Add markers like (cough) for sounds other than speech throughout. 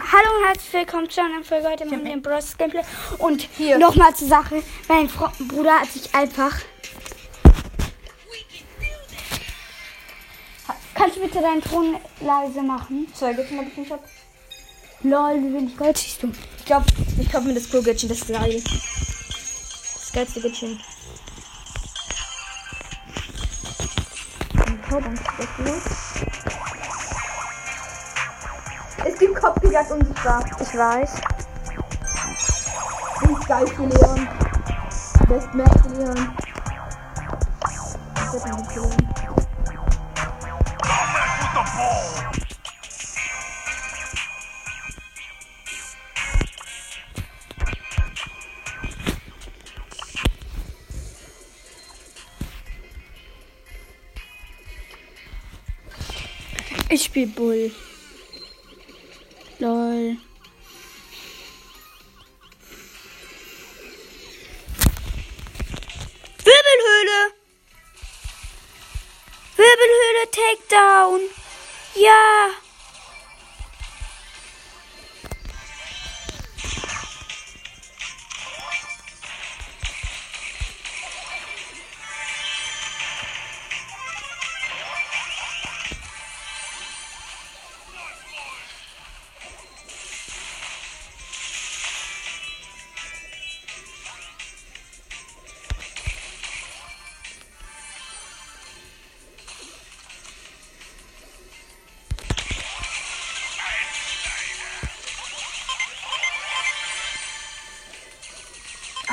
hallo und herzlich willkommen zu einer Folge heute mit dem Bros Gameplay. Und Hier. nochmal zur Sache, mein Fro Bruder hat sich einfach. Kannst du bitte deinen Ton leise machen? Gadget habe ich nicht ab. Lol, wie wenig Gold siehst du? Ich glaube, ich kaufe mir das Pro Gadget, das ist geil. Das geilste Gadget. Es gibt Kopfgejagd unsichtbar. Ich weiß. Das ist geil für Leon. Best Match für Leon. Das wird nicht Leon. Ich spiel Bull.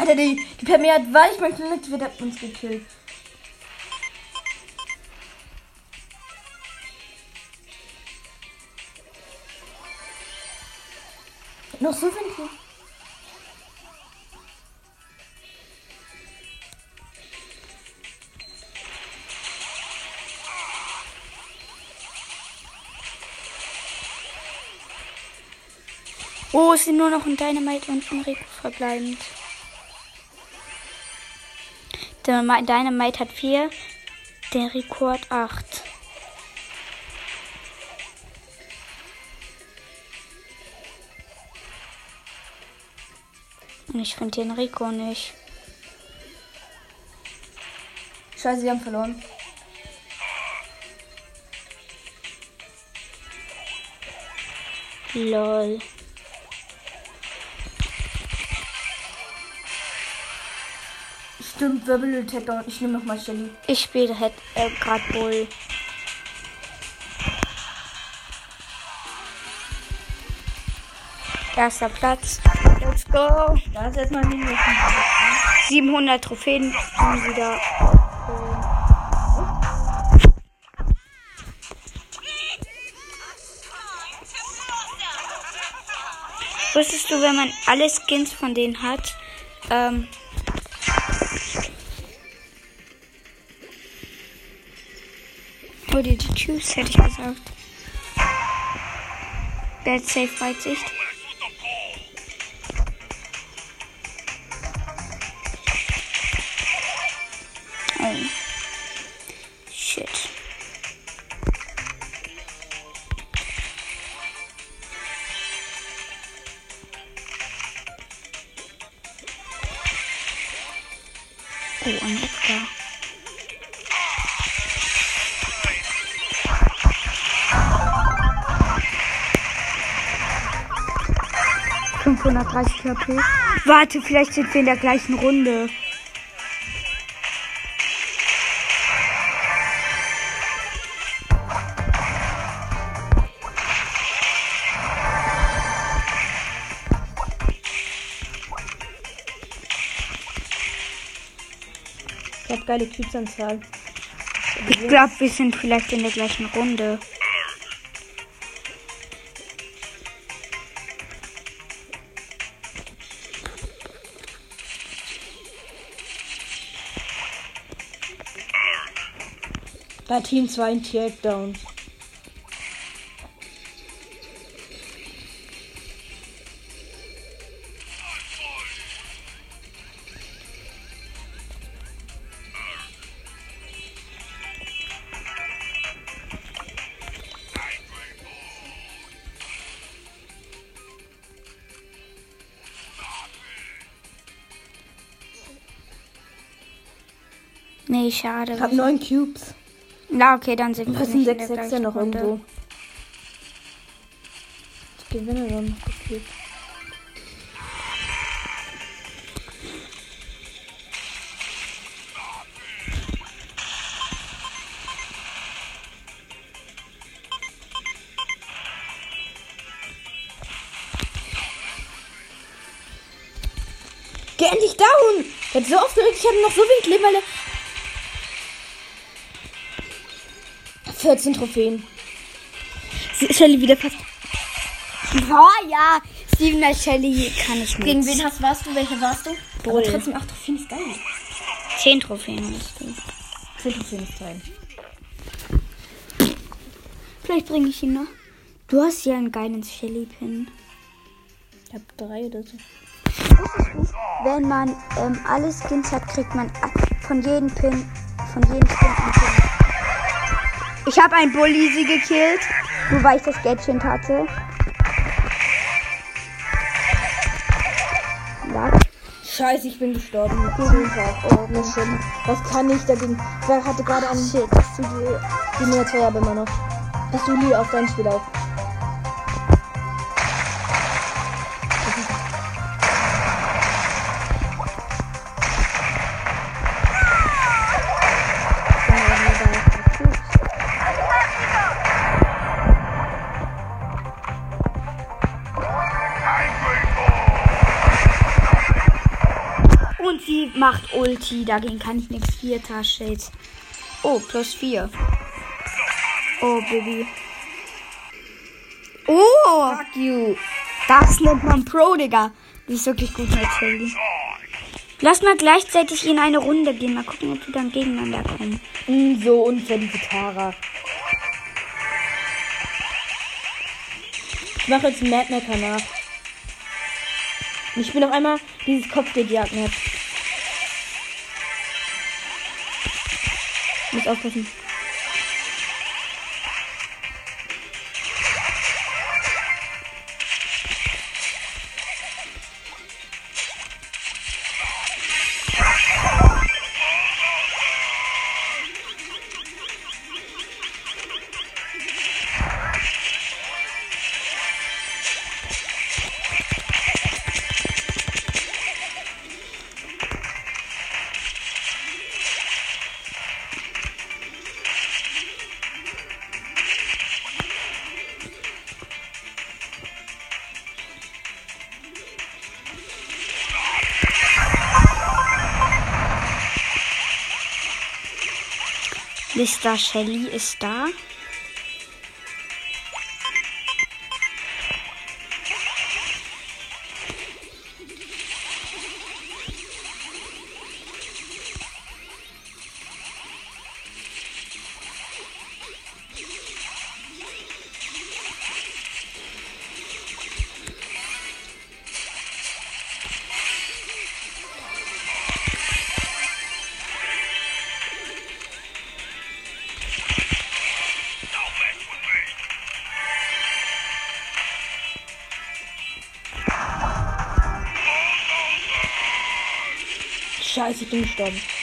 Alter, die, die Pamela hat weich, mein kleines wird hat uns gekillt. Noch so wenig. Oh, es sind nur noch ein Dynamite und ein Rico verbleibend. Der Dynamite hat 4, der hat 8. Und ich finde den Rico nicht. Scheiße, wir haben verloren. Lol. Stimmt, Wirbel Takedown. Ich nehme nochmal Shelly. Ich spiele äh, gerade Bull. Erster Platz. Let's go. Da ist erstmal ein Minus. 700 Trophäen wieder. Wusstest du, wenn man alle Skins von denen hat, ähm, Die Tschüss, hätte ich gesagt. Hat safe Weitsicht. Oh. Shit. Oh, ein. ...530 HP. Warte, vielleicht sind wir in der gleichen Runde. Ich hab geile Cubes-Anzahl. Ich glaube, wir sind vielleicht in der gleichen Runde. Team zwei Takedown. Nee, schade. Ich habe neun Cubes. Na, okay, dann sind wir Was sind nicht in sechs der Sechser gleichen noch Runde. irgendwo? Ich gewinne dann. Okay. Geh endlich down! Der hat so aufgeregt, ich hatte noch so wenig Leben, weil er 14 Trophäen. Shelly wieder fast. Oh ja, Steven Shelly kann ich Gegen nicht. wen hast, warst du? Welche warst du? Bull. Aber trotzdem 8 Trophäen ist geil. Zehn Trophäen hast du. 10 Trophäen ist geil. Vielleicht bringe ich ihn noch. Du hast ja einen geilen Shelly-Pin. Ich hab drei oder so. Wenn man ähm, alle Skins hat, kriegt man von jedem Pin, von jedem Skin einen Pin. Ich habe ein Bully gekillt, nur weil ich das Gadget hatte. Ja, Scheiße, ich bin gestorben. Oh. Was kann ich dagegen? Wer hatte gerade einen Shit? Die mir zwei aber immer noch. Hast du nie auf dein Spiel auf? Macht Ulti, dagegen kann ich nichts. Vierter Shades. Oh, plus vier. Oh, Baby. Oh, Fuck you. das nennt man Pro, Digga. Die ist wirklich gut mit Shelly. Lass mal gleichzeitig in eine Runde gehen. Mal gucken, ob wir dann gegeneinander kommen. Mm, so unfair, diese Tara. Ich mache jetzt Mad Macker nach. Ich bin auf einmal dieses Kopfgeldjagd-Map. Muss aufpassen. Mr. Shelly ist da. Scheiße, ich bin gestorben.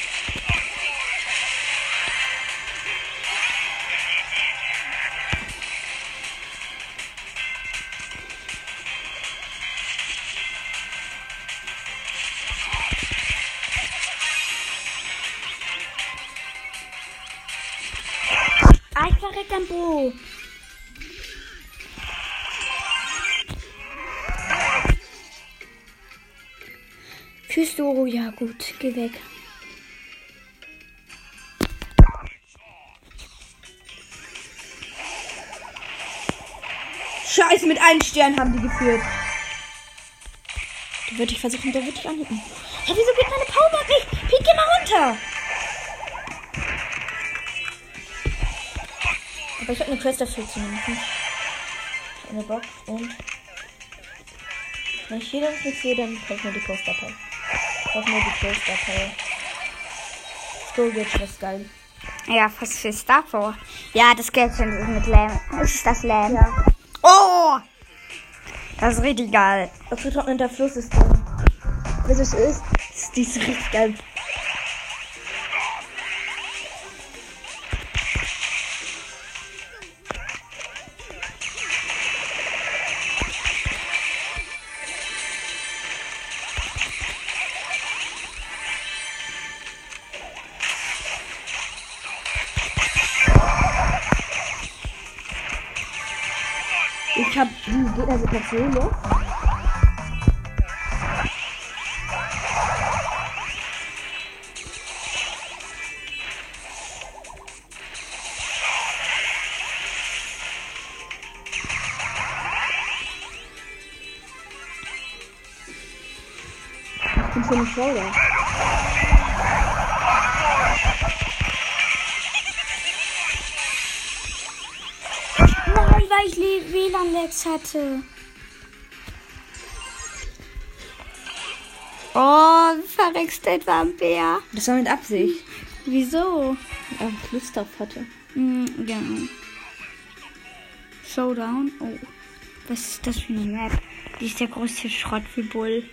Gut. Geh weg. Scheiße, mit einem Stern haben die geführt. Da würde ich versuchen, da würde ich anhicken. Hä, wieso geht meine Powerbank nicht? Piek, geh mal runter. Aber ich habe eine Quest dafür zu nehmen. Ich hab eine Box und... Wenn ich hier das nicht sehe, dann kauft mir die Quest-Datei. Kauf mir die Quest-Datei. Storage, das ist geil. Ja, was ist davor? Ja, das Gadget ist mit Lamb. Ist das Lamb? Ja. Oh! Das ist richtig geil. Abgetrockneter Fluss ist drin. Was es ist, ist die ist richtig geil. Solo. Ich bin schon. Nein, weil ich WLAN-Lags hatte. Verreckst etwa am Bär. Das war mit Absicht. Wieso? Weil ich Lust drauf hatte. Hm, ja. Showdown. Oh. Was ist das für eine Map? Die ist der größte Schrott wie Bull.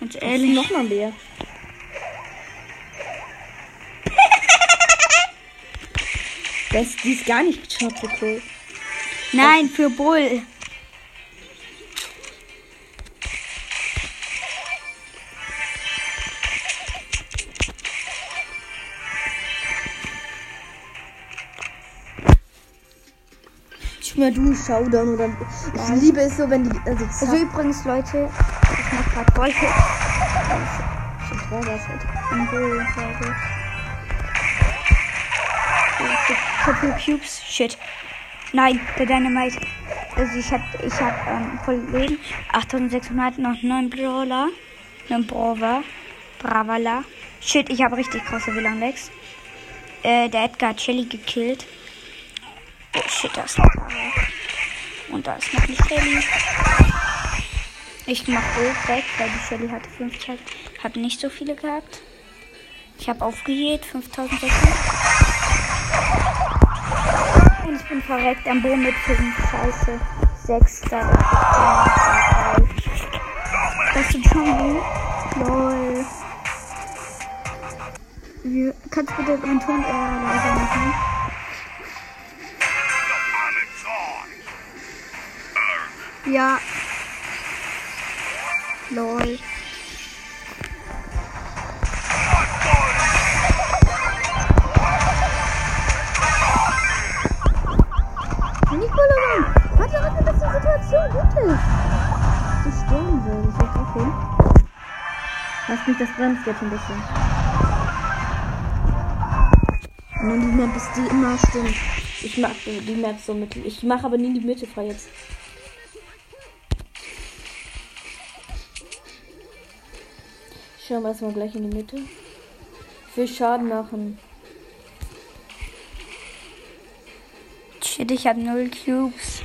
Ganz Ehrlich, ehrlich. noch mal mehr. (laughs) Das, die ist gar nicht Tropical. Nein, für Bull. Ich mir du Showdown oder. Ich liebe es so, wenn die. Also, Also übrigens, Leute, ich mach grad Wolke schon war das halt. im Bull, glaube ich. Triple Cubes. Shit. Nein, der Dynamite. Also ich hab, ich hab ähm, voll Leben. 8600, noch 9 Brawler. 9 Brava. Bravala. Shit, ich habe richtig krasse WLAN-Lex. Äh, der Edgar hat Shelly gekillt. Oh shit, da ist. Und da ist noch eine Shelly. Ich mach Gold weg, weil die Shelly hatte 50, hat nicht so viele gehabt. Ich habe aufgehebt, 5600. Und ich bin verreckt am Boden mit 5. Scheiße. 6, da Das tut schon gut. Lol. Kannst du bitte meinen Ton eher leiser machen? Ja. Lol. Nikola, warte, warte, dass die Situation gut ist. Ich sterben will, das ist okay. Lass mich, das bremst jetzt ein bisschen. Und die Map ist die immer stimmt. Ich mag die die Map so mit. Ich mache aber nie die Mitte frei jetzt. Schauen wir erstmal gleich in die Mitte. Viel Schaden machen. Shit, ich habe null Cubes.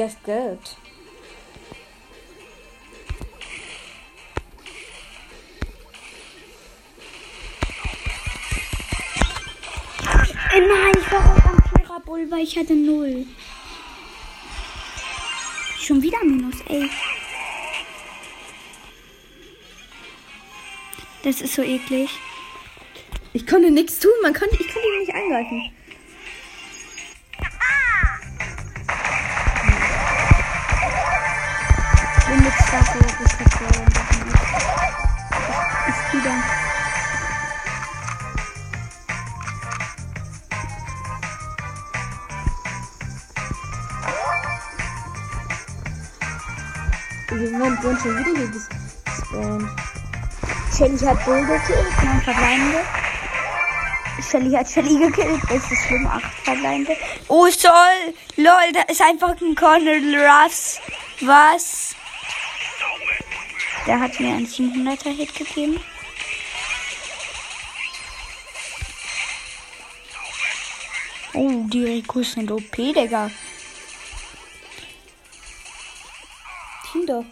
Gut. Äh, nein, ich war auch am Vierer Bull, weil ich hatte null. Schon wieder Minus, ey. Das ist so eklig. Ich konnte nichts tun, man konnte, ich konnte ihn nicht angreifen. Schon wieder hier gespawnt. Shelly hat Bull gekillt, neun verbleibende. Shelly hat Shelly gekillt, das ist schlimm, acht verbleibende. Oh, Sol! Lol, da ist einfach ein Colonel Ruffs. Was? Der hat mir einen 700er Hit gegeben. Oh, die Rikus sind OP, Digga. Kinder.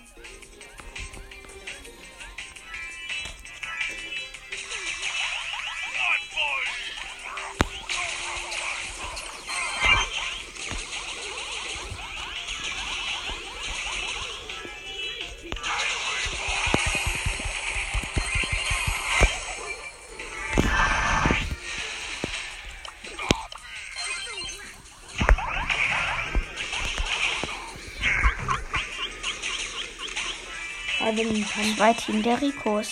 Zwei Team der Ricos.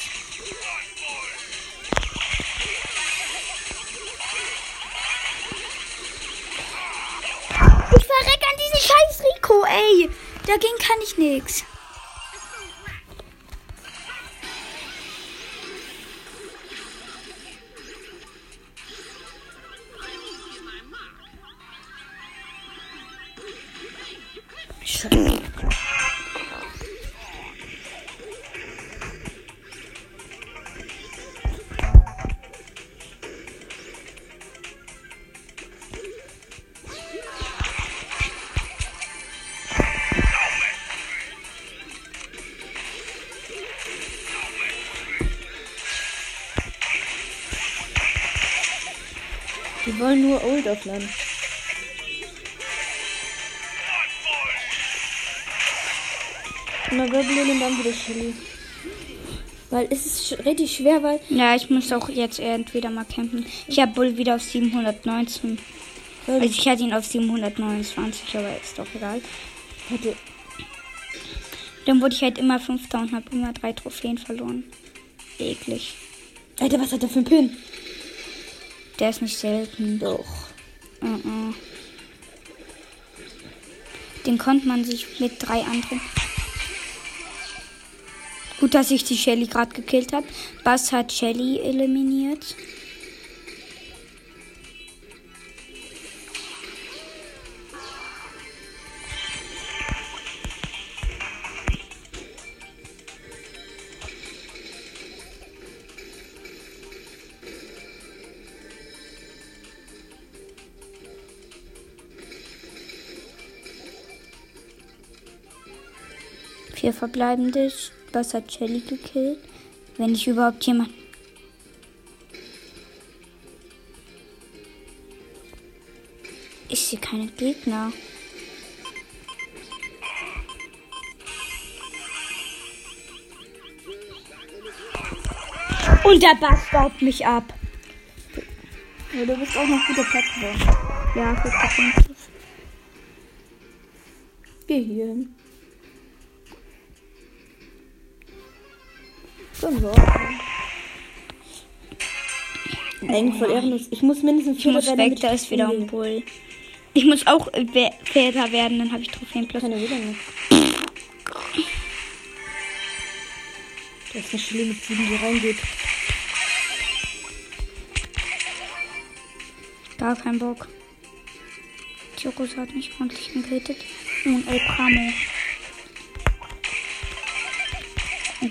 Ich verreck an diesen scheiß Rico, ey. Dagegen kann ich nix. Wollen nur Old aufladen. Na Goblin und dann wieder Shelly. Weil es ist sch- richtig schwer, weil Ja, ich muss auch jetzt entweder mal campen. Ich habe Bull wieder auf 719. Also ich hatte ihn auf 729, aber ist doch egal. hätte Dann wurde ich halt immer Fünfter und habe immer drei Trophäen verloren. Eklig. Alter, was hat er für ein Pin? Der ist nicht selten. Doch. Uh-uh. Den konnte man sich mit drei anderen. Gut, dass ich die Shelly gerade gekillt habe. Bass hat Shelly eliminiert. Vier verbleibende. Bass hat Shelly gekillt. Wenn ich überhaupt jemand. Ich sehe keine Gegner. Und der Bass staubt mich ab. Ja, du bist auch noch guter Platz geworden. Ja, 50 Geh hier hin. Dann so. Eigentlich voll ehrenlos. Ich muss mindestens muss Vierter weg, da ist wieder ein. Bull. Ich muss auch äh, Väter werden, dann habe ich Trophäen plus. Keine wieder nicht. Da ist eine Schule mit sieben, die reingeht. Gar kein Bock. Rosa hat mich ordentlich getötet. Und El Pramo.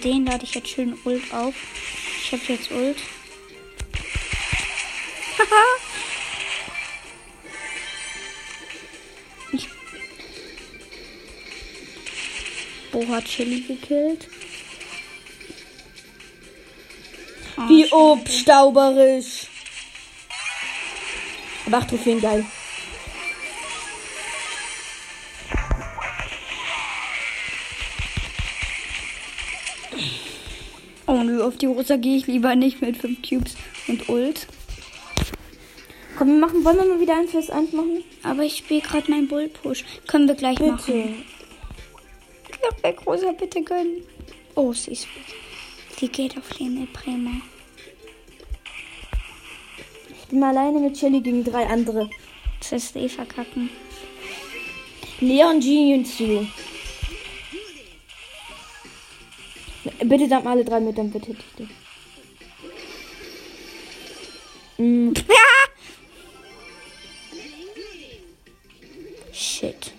Den lade ich jetzt schön Ult auf. Ich habe jetzt Ult. Haha. (laughs) ich. Bo hat Chili gekillt. Ah, Wie schade. obstauberisch. Aber acht Trophäen, geil. Auf die Rosa gehe ich lieber nicht mit 5 Cubes und Ult. Komm, wir machen, wollen wir mal wieder eins fürs eins machen? Aber ich spiele gerade meinen Bull-Push. Können wir gleich machen. Bitte. Noch weg, Rosa, bitte gönnen. Oh, sie ist weg. Sie geht auf Lene Bremer. Ich bin mal alleine mit Shelly gegen drei andere. Das ist eh verkacken. Leon, Genie und. Bitte dann alle drei mit, dann bitte ich dich. Mm! (laughs) Shit.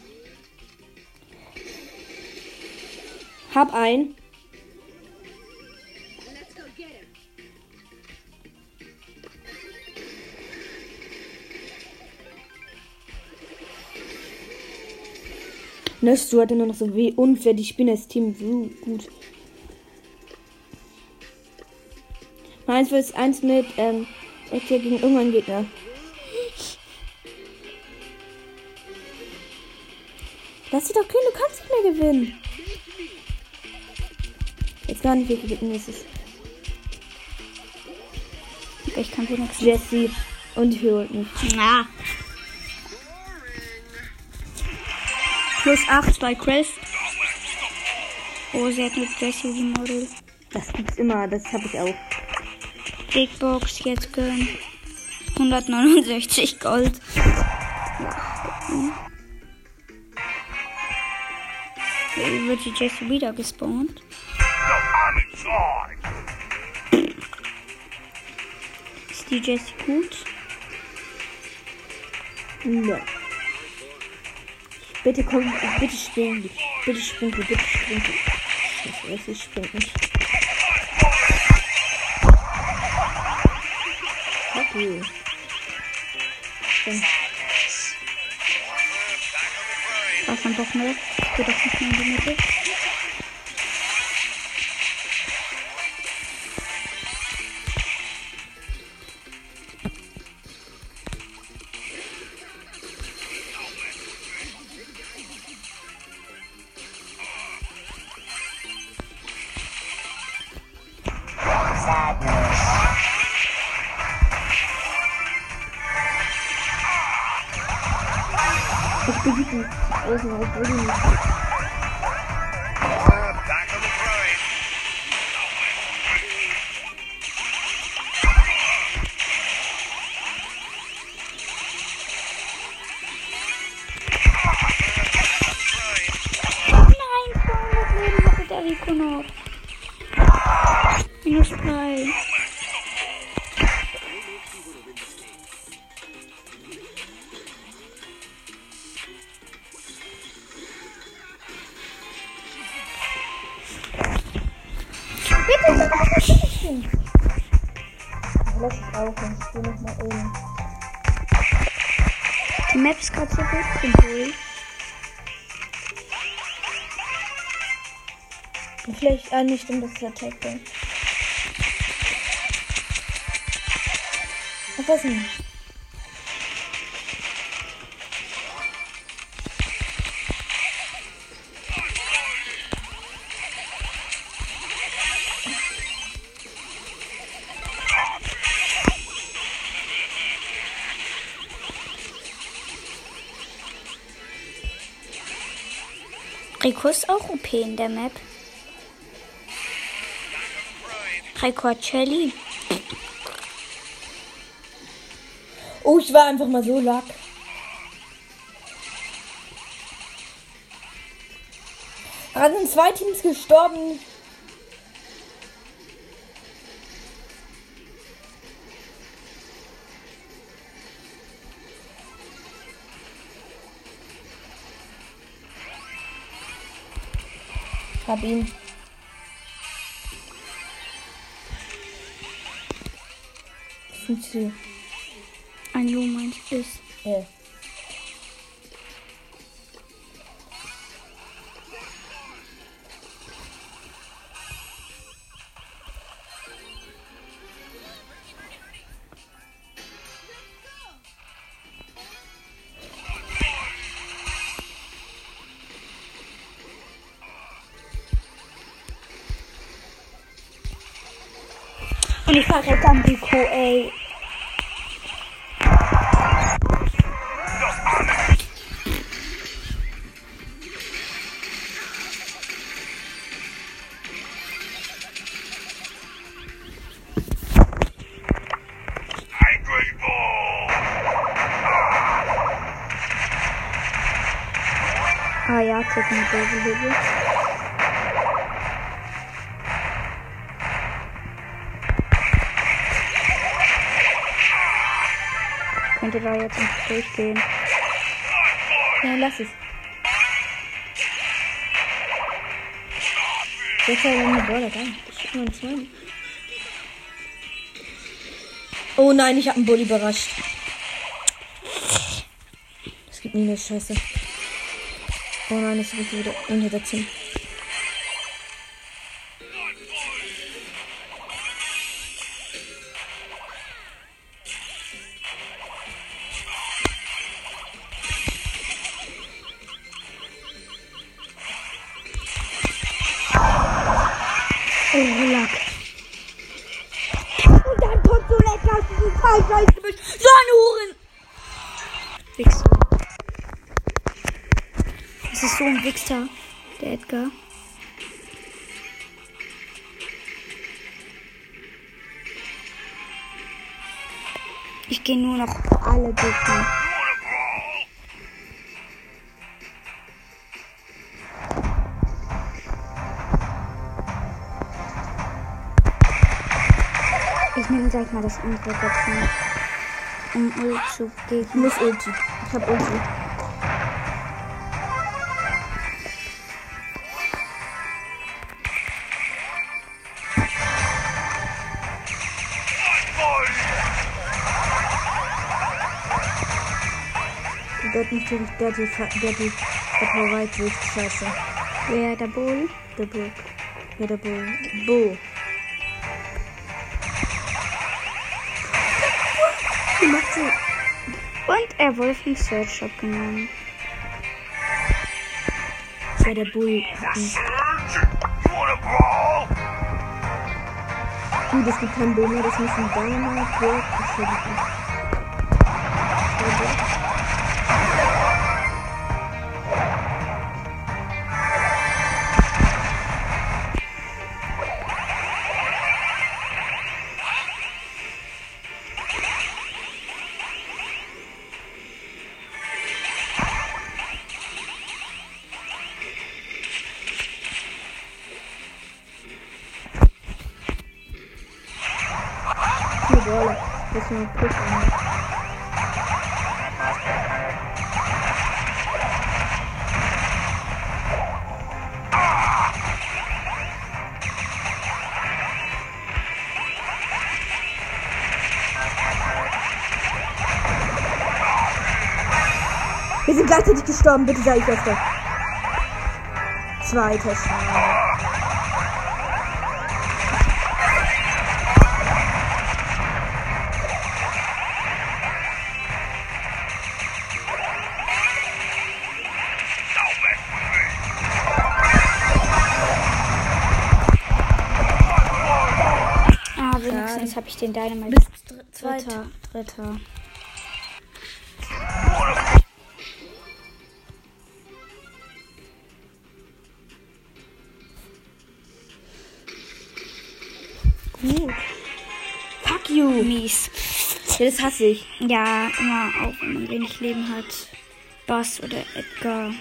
hab ein. Stu hatte nur noch so weh unfair. Die Spinne ist Team so gut. Eins vs eins mit ähm, hier gegen irgendeinen Gegner. Lass sie doch können, du kannst nicht mehr gewinnen. Jetzt gar nicht, wir gewinnen ist es. Ich kann wenigstens. Jesse und holt mich. Na. Plus 8 bei Chris. Oh, sie hat eine Jessie Model. Das gibt's immer, das habe ich auch. Big Box jetzt gönnen. 169 Gold. Wie wird die Jessie wieder gespawnt? Ist die Jessie gut? Ja. Bitte komm, bitte spring, bitte spring, bitte spring. Scheiße, ich spring. Spring. Was dann doch nicht? Geh doch nicht mehr in die Mitte. Ist gut control. Vielleicht, ah, nicht, stimmt, das ist Attack dann. Ach, was Rico ist auch OP in der Map. Rico hat Shelly. Oh, ich war einfach mal so lack. Da sind zwei Teams gestorben. Hab ihn. Sind Verrecke am Rico, ey. Ah ja, check mal böse könnte da jetzt nicht durchgehen. Nein, lass es. Ich hab nur einen Oh nein, ich hab einen Bulli überrascht. Das gibt mir eine Scheiße. Oh nein, das wird wieder unter der 10. Das andere Wechseln. Um Ult zu Ich gegen. muss Ulti. Ich hab Ulti. Der hat durch, der hat die, der hat die durch. Scheiße. Wer der Bull? Der Bo. Ja, der Bo. Bo. Die macht sie. Und er wurde vom Search Shop genommen. Ja, der Bull. Gut, es gibt keinen Bo mehr. Das müssen Dynamite, Brock, Entschuldigung. Noch Plus. Wir sind gleichzeitig gestorben, bitte sei ich öfter. Zweiter Schaden. Ich den Dynamite. Zweiter. Dritter. Gut. Fuck you. Mies. Ja, das hasse ich. Ja, immer auch wenn man wenig Leben hat. Bass oder Edgar.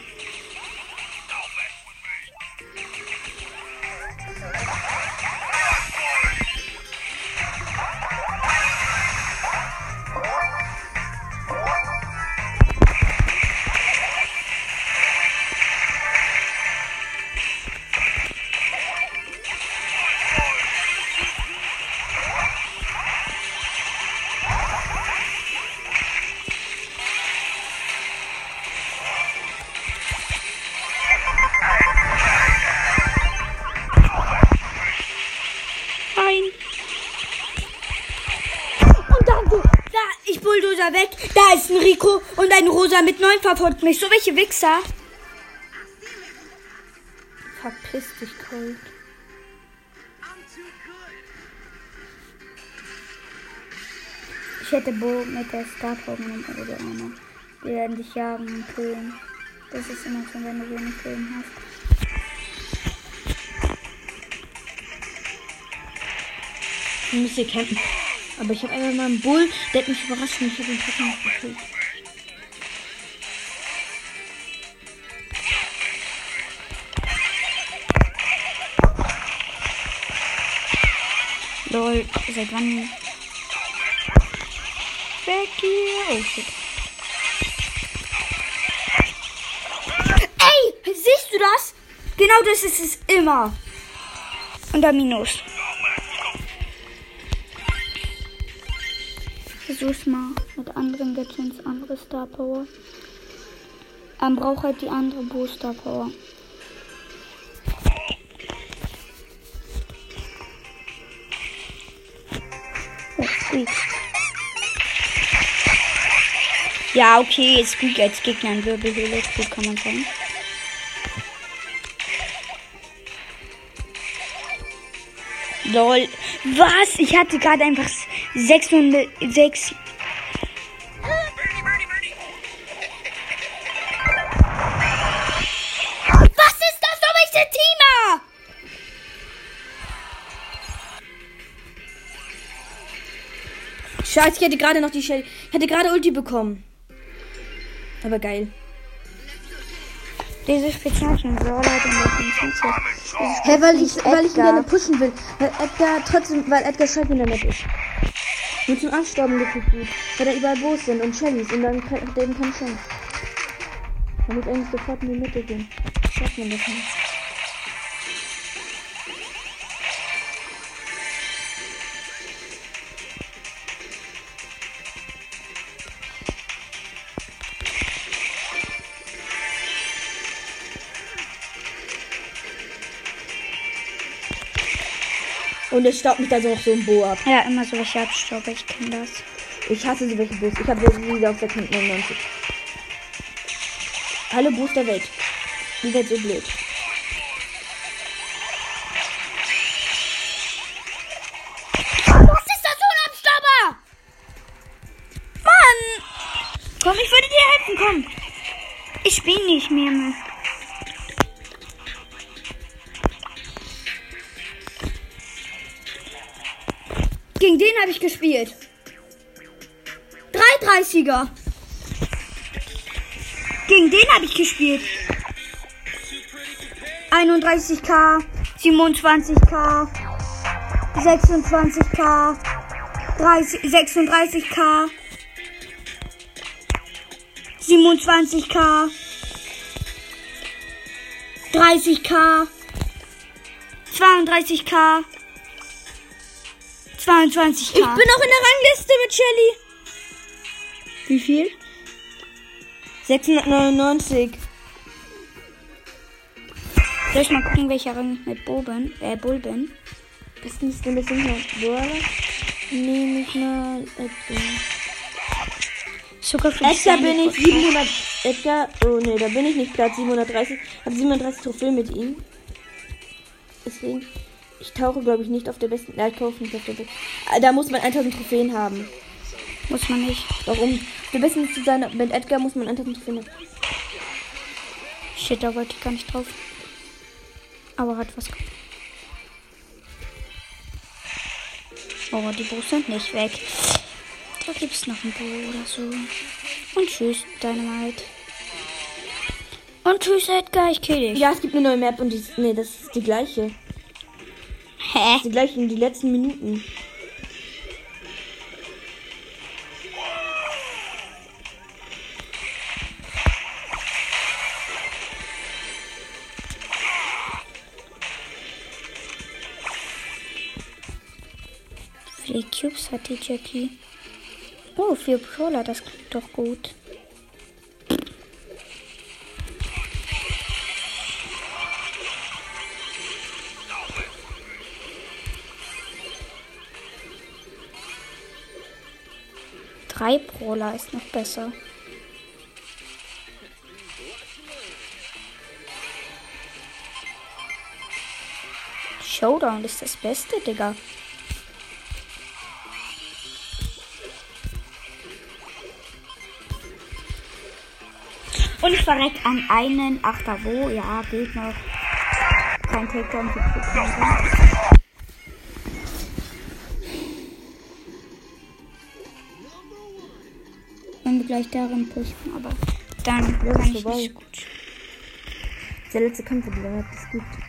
Rosa mit neun verfolgt mich. So welche Wichser. Verpiss dich, Colt. Ich hätte Bo mit der Star genommen oder einer. Die werden dich jagen und killen. Das ist immer so, wenn du wenig Leben hast. Ich muss hier campen. Aber ich habe einfach mal einen Bull, der hat mich überrascht und ich habe ihn trotzdem nicht gekillt. Seit wann? Weg hier. Oh shit. Ey, siehst du das? Genau das ist es immer. Und dann Minus. Versuch's mal mit anderen Gadgets, andere Star Power. Man braucht halt die andere Booster Power. Ja, okay, Squeak als Gegner in Wirbelhöhle. Gut kann man sagen. Lol. Was? Ich hatte gerade einfach 600, 6. Was ist das für welche Teamer? Scheiße, ich hätte gerade noch die Shelly. Ich hätte gerade Ulti bekommen. Aber geil. Diese speziellen Brawler, den Feature. Hä, weil ich, weil ich ihn gerne pushen will. Weil Edgar trotzdem, weil Edgar Schalt wieder nett ist. Nur zum Abstauben gefühlt gut. Weil da überall Boos sind und Shellys und dann hat er eben keine Chance. Man muss eigentlich sofort in die Mitte gehen. Schafft man das nicht. Und es staubt mich da so noch so ein Bo ab. Ja, immer so welche Abstauber, ich kenne das. Ich hasse so welche Boos. Ich habe sie wieder auf 699. Alle Boos der Welt. Die Welt so blöd. Gegen den habe ich gespielt. 330er. Gegen den habe ich gespielt. 31k, 27k, 26k, 30, 36k, 27k, 30k, 32k, 22k. Ich bin noch in der Rangliste mit Shelly. Wie viel? 699. Soll ich mal gucken, welcher Rang ich mit Boben, äh, Bull bin? Das ist ein bisschen mehr. Brawler. Nehme ich mal Edgar. Sogar für Edgar bin ich Sandy 700. Edgar. Oh ne, da bin ich nicht Platz 730. Habe 37 Trophäen mit ihm. Deswegen. Ich tauche, glaube ich, nicht auf der besten. Ja, ich tauche nicht auf der besten. Ah, Da muss man 1000 Trophäen haben. Muss man nicht. Warum? Der besten zu sein mit Edgar muss man 1000 Trophäen haben. Shit, da wollte ich gar nicht drauf. Aber hat was. Oh, die Boos sind nicht weg. Da gibt's noch ein Bo oder so. Und tschüss, Dynamite. Und tschüss, Edgar, ich kill dich. Ja, es gibt eine neue Map und die. Nee, das ist die gleiche. Hä? Die gleiche in die letzten Minuten. Wie viele Cubes hat die Jackie? Oh, vier Brawler, das klingt doch gut. Drei Brawler ist noch besser. Showdown ist das Beste, Digga. Und ich verreck an einen Achter. Wo? Ja, geht noch. Kein Takedown gleich darin pushen, aber dann kann ich vorbei. nicht gut. Der letzte Kampf, den es gibt.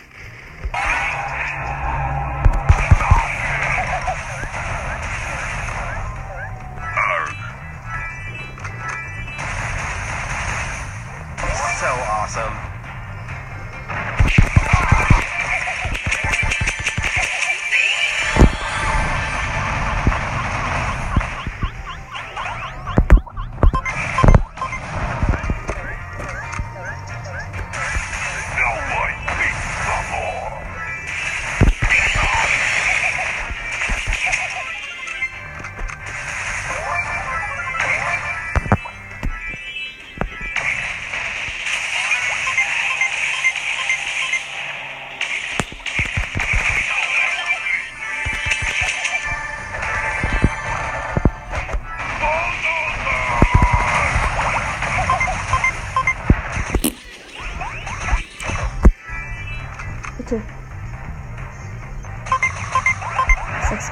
6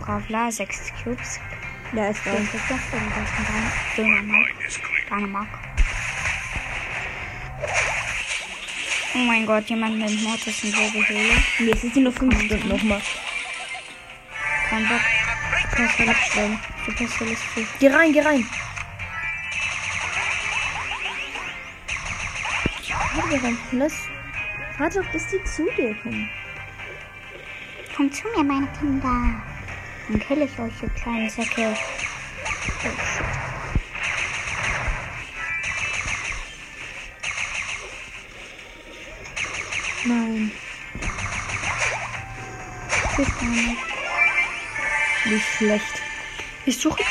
Bravler, 6 Cubes. Ja, ist Ja, da. das ist das ist ein Dänemark. Dänemark. Oh mein Gott, jemand mit Mortis in Wirbelhöhle. Jetzt sind die nur 5 Stunden nochmal. Kein Bock. Kannst du abstellen. Supercell ist zu. Geh rein, geh rein. Warte, rein. Lass. Warte doch, bis die zu dir kommen. Kommt zu mir, meine Kinder. Dann kill ich euch, ihr kleinen Säcke. Nein. Tschüss, Dänemark. Wie schlecht. Ich suche.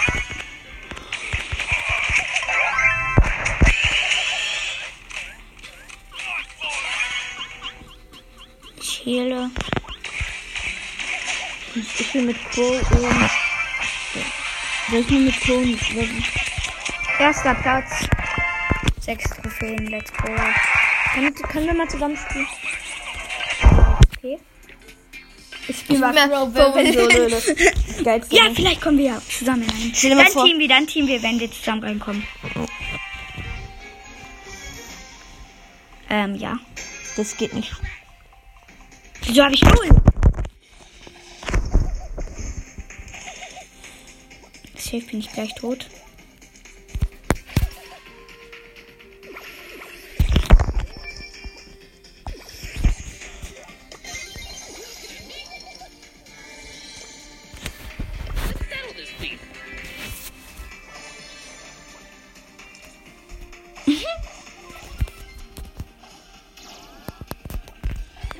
Bin mit Crow und. Soll ich nur mit Crow und. Erster Platz. Sechs Trophäen, let's go. Kann, können wir mal zusammen spielen? Okay. Ich spiele mal Crow Solo. (laughs) Geilste. Ja, vielleicht kommen wir ja zusammen rein. Stell Dann teamen wir, dann teamen wir, wenn wir zusammen reinkommen. Ähm, ja. Das geht nicht. Wieso habe ich null? Safe bin ich gleich tot. (laughs)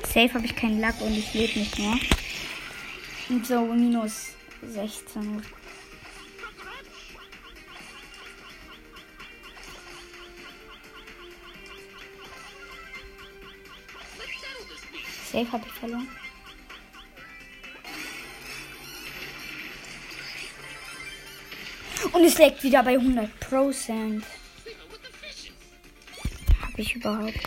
Safe habe ich keinen Lack und ich lebe nicht mehr. Und so minus 16. Safe habe ich verloren. Und es leckt wieder bei 100 Prozent. Habe ich überhaupt?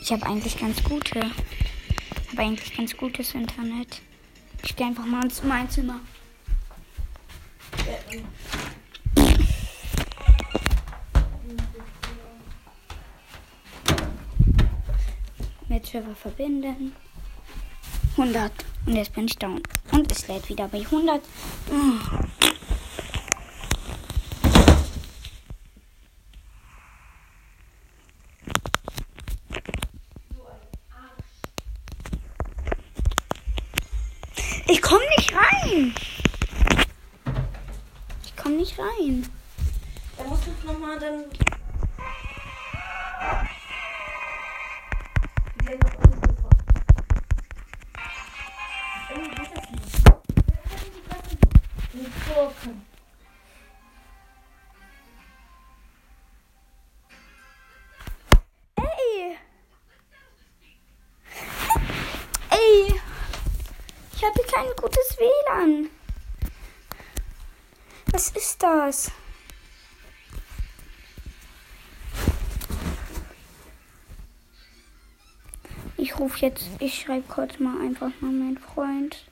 Ich habe eigentlich ganz gute. habe eigentlich ganz gutes Internet. Ich gehe einfach mal ins mein Zimmer. Mit Server verbinden. 100. Und jetzt bin ich down. Und es lädt wieder bei 100. Oh. Ich komme nicht rein. Ich komme nicht rein. Ich hatte kein gutes WLAN. Was ist das? Ich rufe jetzt, ich schreibe kurz mal einfach mal meinen Freund.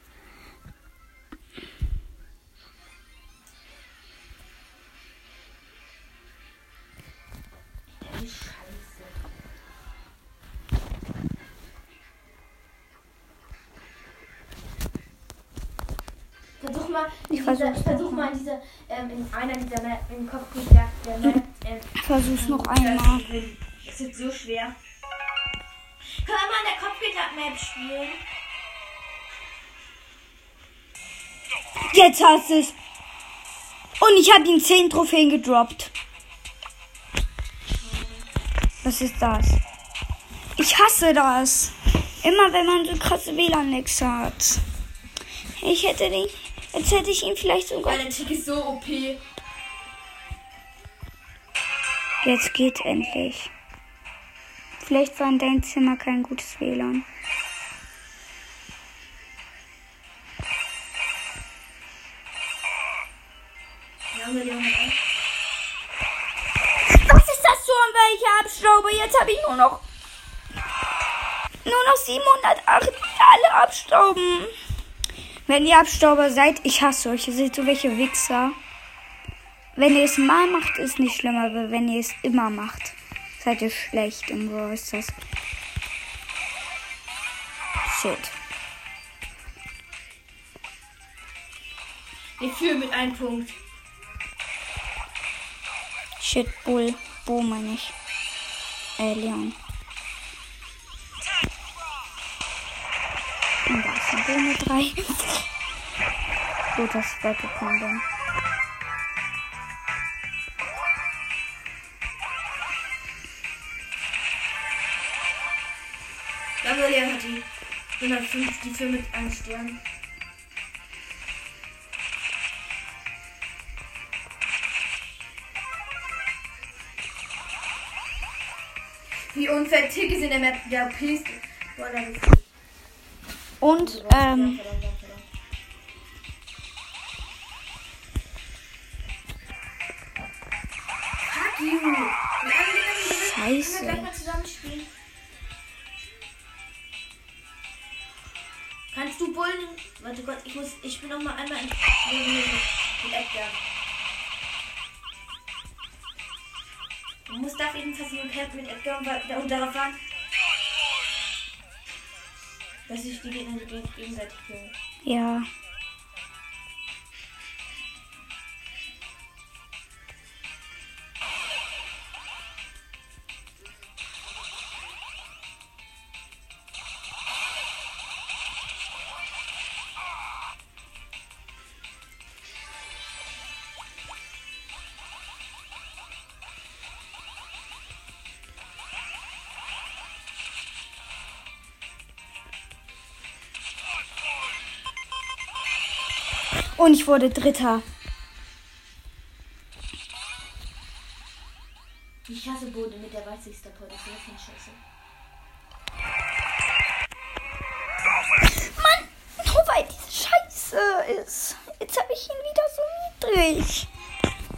Einer dieser Map, im Kopf der, der Map. Ich versuch's noch einmal. das ist so schwer. Können wir mal in der Kopfgitter-Map spielen? Jetzt hast es. Und ich habe ihm 10 Trophäen gedroppt. Was ist das? Ich hasse das. Immer wenn man so krasse WLAN-Lecks hat. Ich hätte den. Jetzt hätte ich ihn vielleicht sogar. der Tick ist so OP. Jetzt geht endlich. Vielleicht war in deinem Zimmer kein gutes WLAN. Was ist das für ein welcher Abstauber? Jetzt habe ich nur noch. Nur noch 708 alle abstauben. Wenn ihr Abstauber seid, ich hasse euch. Ihr seid so welche Wichser. Wenn ihr es mal macht, ist nicht schlimm, aber wenn ihr es immer macht, seid ihr schlecht im Brawl Stars. Shit. Wir führen mit einem Punkt. Shit, Bull. Bo meine ich. Äh, Leon. Und da ist Bo mit drei. Gut, dass ich weggekommen bin. Gabriel hat die 105, die 4 mit einem Stern. Wie unfair Tick ist in der Map. Der Priest. Boah, Können wir Scheiße. Kannst du Bullen? Warte Gott, ich muss. Ich bin noch mal einmal in mit Edgar. Du musst auf jeden Fall nur Camp mit Edgar und, und darauf warten, die Gegner geg- gegenseitig killen. ja. Und ich wurde Dritter. Ich hasse Boden mit der weißigste Pod. Das ist nicht scheiße. Mann, nur weil diese Scheiße ist. Jetzt habe ich ihn wieder so niedrig.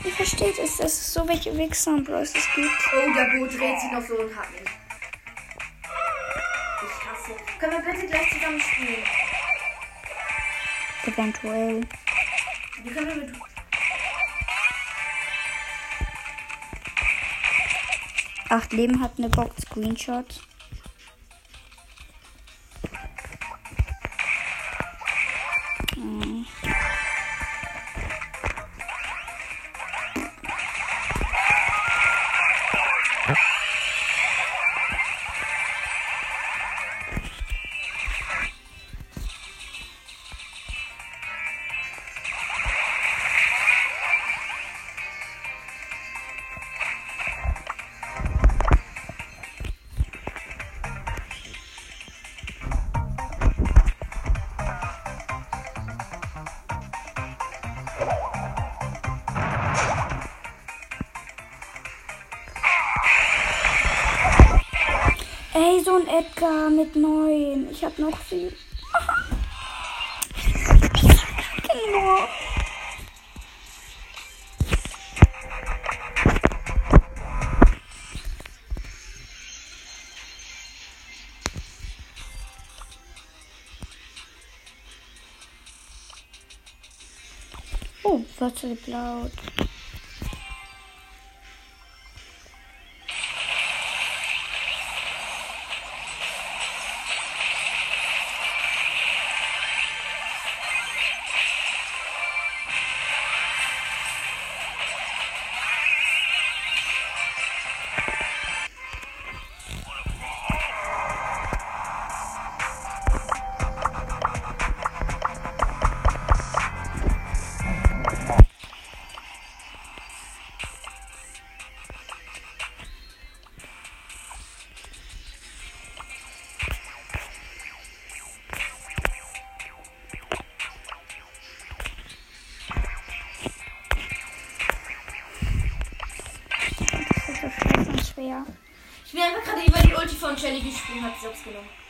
Ihr versteht es, dass es so welche Wichser und Bros. es gibt. Oh, der Boot dreht sich noch so und hat mich. Ich hasse. Können wir bitte gleich zusammen spielen? Eventuell. Wie können wir mit. Acht Leben hat eine Box Screenshot. Wird laut. Von Shelly gesprungen, hat sie genommen.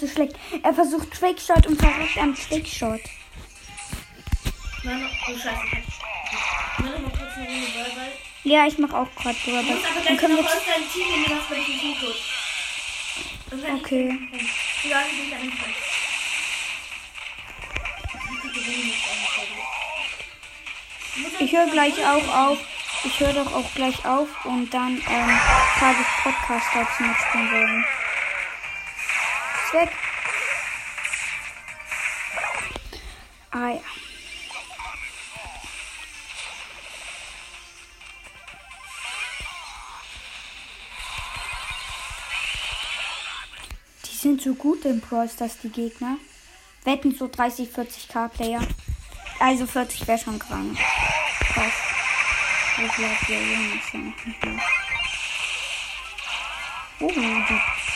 So schlecht. Er versucht Trickshot und verrückt am Trickshot. Oh Scheiße. Warte mal kurz eine Runde Ball, Ja, ich mach auch gerade Du drüber. musst aber gleich können noch aus deinem Team nehmen, du hast bei diesem. Und wenn Okay. Ich, ja, wir sind einfach. Ich höre gleich auch auf. Ich höre doch auch gleich auf und dann ähm, frage ich Podcaster, ob sie mitspielen wollen. Ist weg. Ah ja. Die sind so gut im Brawl Stars, die Gegner. Wetten so 30, 40k Player. Also 40 wäre schon krank. Krass. Ich glaube, der Junge ja. Oh, die.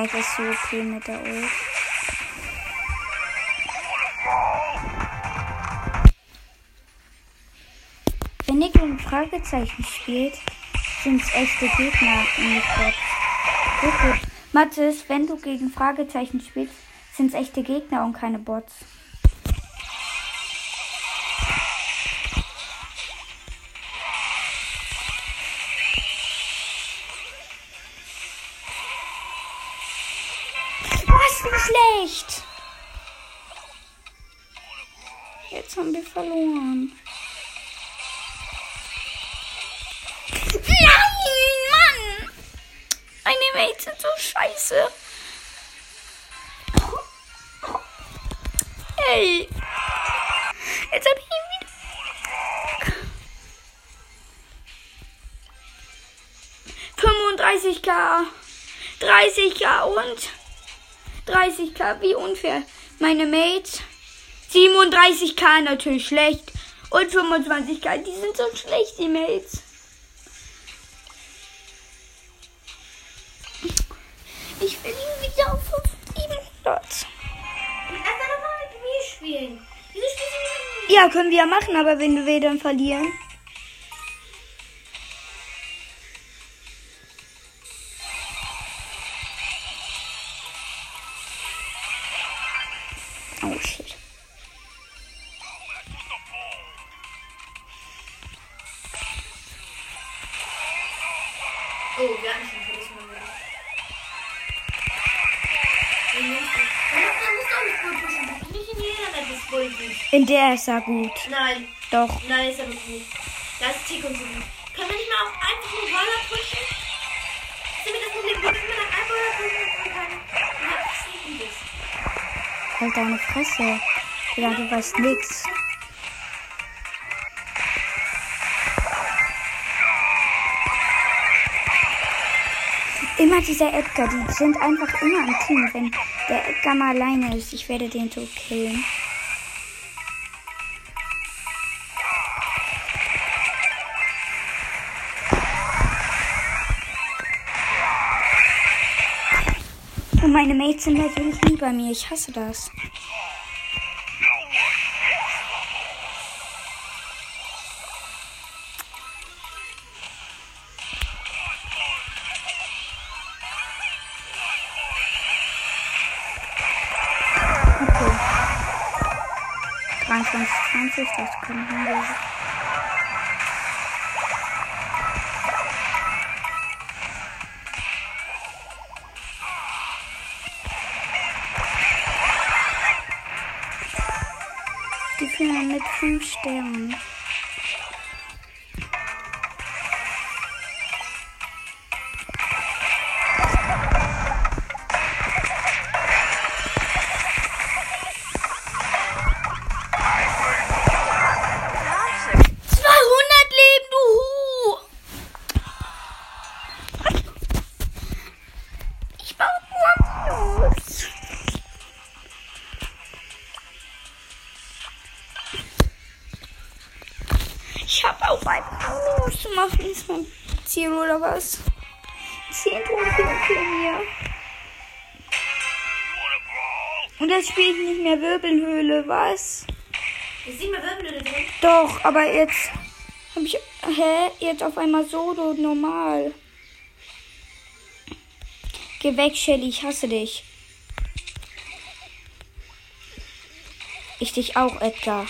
Mac ist so okay mit der Ult. Wenn ihr gegen Fragezeichen spielt, sind es echte Gegner und nicht Bots. Mathis, wenn du gegen Fragezeichen spielst, sind es echte Gegner und keine Bots. 30k. Wie unfair. Meine Mates. 37k natürlich schlecht. Und 25k. Die sind so schlecht, die Mates. Ich will ihn wieder auf 700. Lass doch mal mit mir spielen. Wieso spielst du nicht mit mir? Ja, können wir ja machen, aber wenn wir dann verlieren. Oh, wir hatten schon du? Du musst auch nicht Bull pushen. Nicht in jeder Map ist Bull gut. In der ist er gut. Nein, Doch. nein, ist er wirklich nicht. Da ist Tick und so gut. Können wir nicht mal auch einfach nur Roller pushen? Sind wir das Problem, dass man dann einfach Roller pushen kann? Ja, das ist nicht gut. Halt deine Fresse. Ja, du weißt nix. Dieser Edgar, die sind einfach immer im Team. Wenn der Edgar mal alleine ist, ich werde den so killen. Und meine Mates sind natürlich nie bei mir. Ich hasse das. 20, das zu machen, ist mein Ziel oder was? 10 Trophäen für mir. Und jetzt spiele ich nicht mehr Wirbelhöhle, was? Ich sehe mal Wirbelhöhle drin. Doch, aber jetzt habe ich. Hä? Jetzt auf einmal Solo normal. Geh weg, Shelly, ich hasse dich. Ich dich auch, Edgar.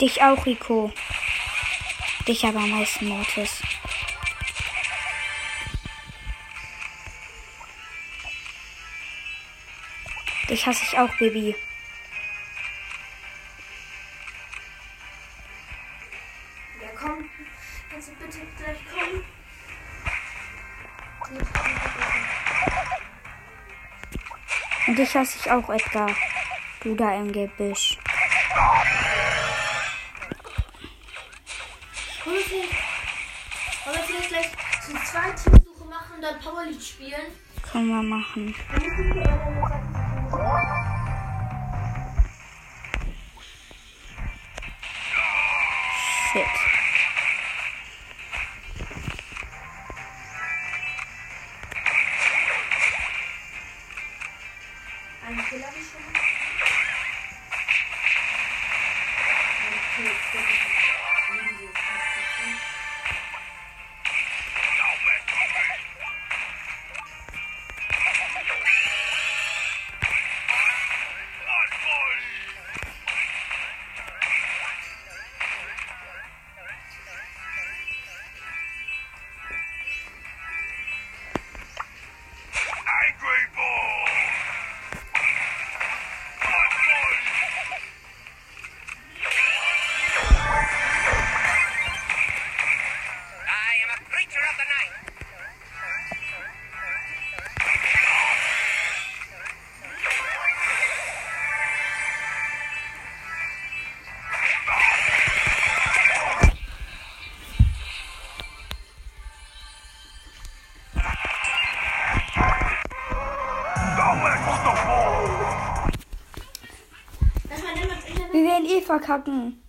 Dich auch, Rico. Dich aber am meisten, Mortis. Dich hasse ich auch, Baby. Ja, komm. Kannst du bitte gleich kommen? Und dich hasse ich auch, Edgar. Du da im Gebüsch. Dann Power League spielen? Können wir machen. Verkacken.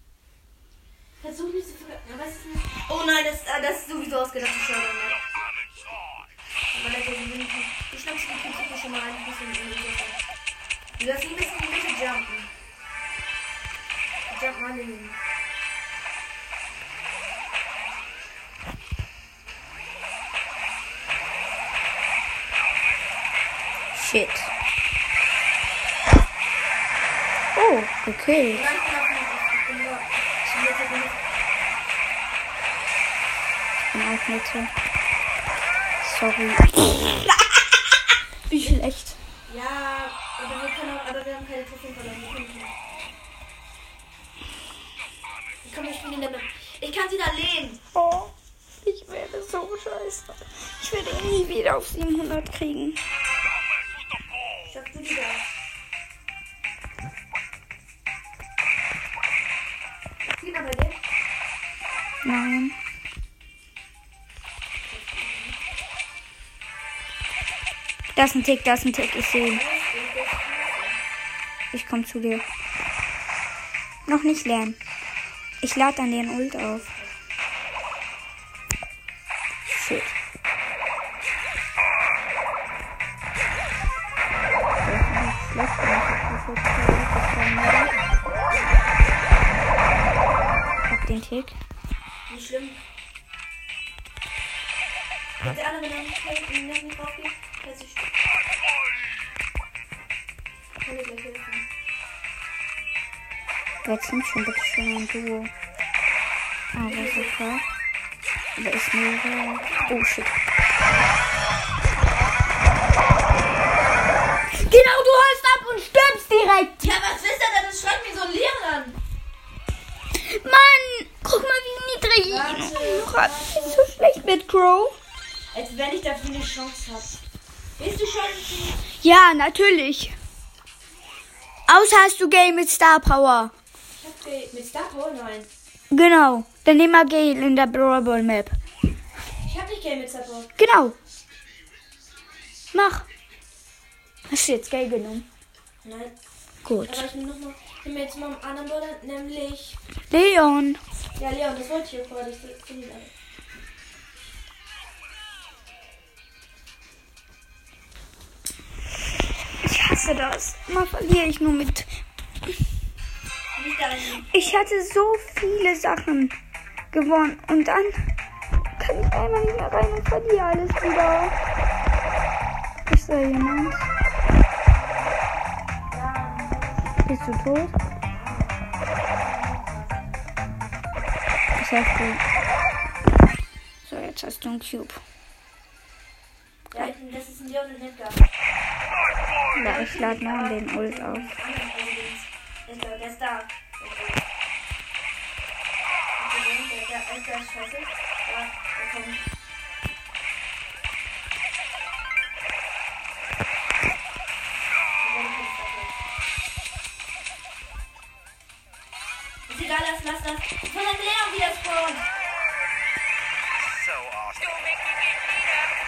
Mitte. Sorry. Wie schlecht. Ja, aber wir können auch, aber wir haben keine Trophäen verloren. Wir können nicht. Komm, wir spielen in der Mitte. Ich kann sie da lehnen. Oh, ich werde so scheiße. Ich werde ihn nie wieder auf 700 kriegen. Schaff du die da. Geht aber dir. Nein. Das ist ein Tick, das ist ein Tick. Ich sehe ihn. Ich komme zu dir. Noch nicht lernen. Ich lade dann den Ult auf. Ein Duo. Aber super. Da ist mir. Oh shit. Genau, du holst ab und stirbst direkt. Ja, was ist denn? Das schreit wie so ein Lehrer an. Mann, guck mal, wie niedrig ich Warte. noch hab. Ist so schlecht mit Crow. Als wenn ich dafür eine Chance habe. Bist du schon? Ja, natürlich. Außer hast du Game mit Star Power. Gale. Star Power? Nein. Genau. Dann nimm mal Gale in der Brawl Ball Map. Ich hab nicht Gale mit Power. Genau. Mach. Hast du jetzt Geld genommen? Nein. Gut. Aber ich nehme noch ich nehme jetzt mal einen anderen Brawler, nämlich. Leon. Ja, Leon, das wollte ich vorher. Ich finde ihn. Ich hasse das. Mal verliere ich nur mit. Ich hatte so viele Sachen gewonnen und dann kann ich einmal nicht mehr rein und verliere alles wieder. Ist da jemand? Bist du tot? Das heißt du. So, jetzt hast du einen Cube. Ja, ich- das ist ein Leon und Edgar. Ja, ich lade noch den Ult auf. Edgar, der ist da. Ist scheiße. Ja, der kommt. Ist egal, lass, lass, lass. Ich will dann Leon wieder spawnen. So awesome.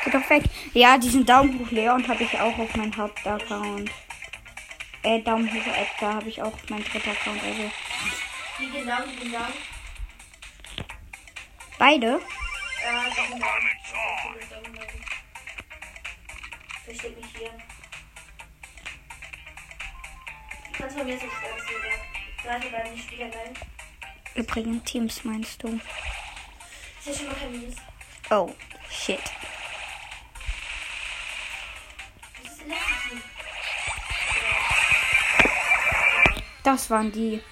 Geh doch weg. Ja, diesen Daumen hoch Leon habe ich auch auf meinem Hauptaccount. Äh, Daumen hoch Edgar habe ich auch auf meinem dritten Account. Also down, die gehen down. Beide. Ja. Versteck mich hier. Kannst du mir nicht alles wieder. Gerade beim nicht wieder rein. Übrigens Teams meinst du? Ist ja schon mal kein Minus. Oh, shit. Das ist der letzte Team. Das waren die.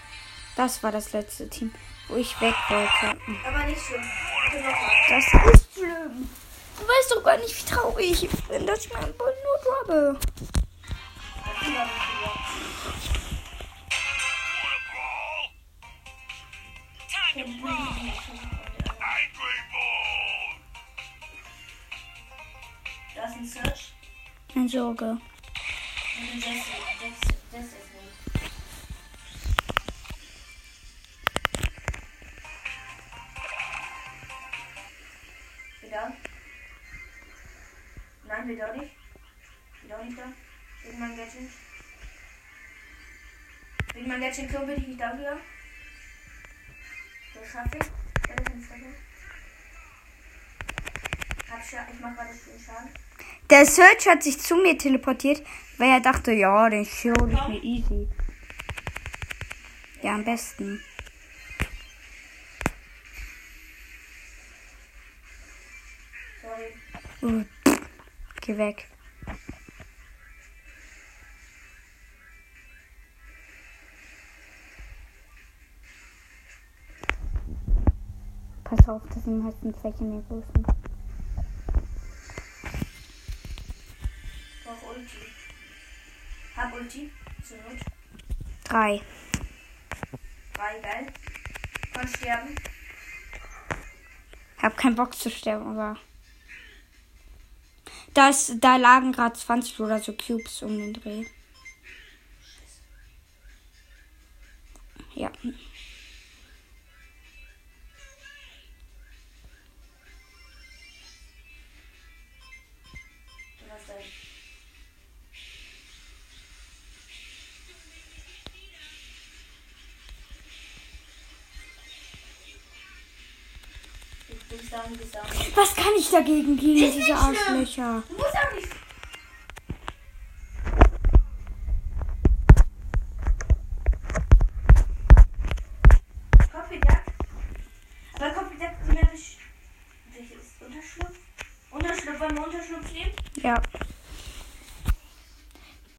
Das war das letzte Team, wo ich weg wollte. Aber nicht schlimm. Das ist schlimm. Du weißt doch gar nicht, wie traurig ich bin, dass ich meinen Ball nur droppe. Da sind wir nicht wieder. Da ist ein Search Keine Sorge. und ein Jesse Nein, wieder nicht. Wieder nicht da. Wegen meinem Gadget. Wegen meinem Gadget Klo bin ich nicht dafür. Das schaffe ich. Das ist ein Scha ich mach gerade schön Schaden. Der Search hat sich zu mir teleportiert, weil er dachte, ja, den Show ist mir easy. Ja, am besten. Geh weg. Pass auf, dass ihm halt ein Fläche in den Busen. Brauch Ulti. Hab Ulti. Zur Not. Drei. Drei, geil. Kann sterben. Hab keinen Bock zu sterben, aber. Das, da lagen gerade 20 oder so Cubes um den Dreh. Ja. Kann ich dagegen gegen diese. Arschlöcher?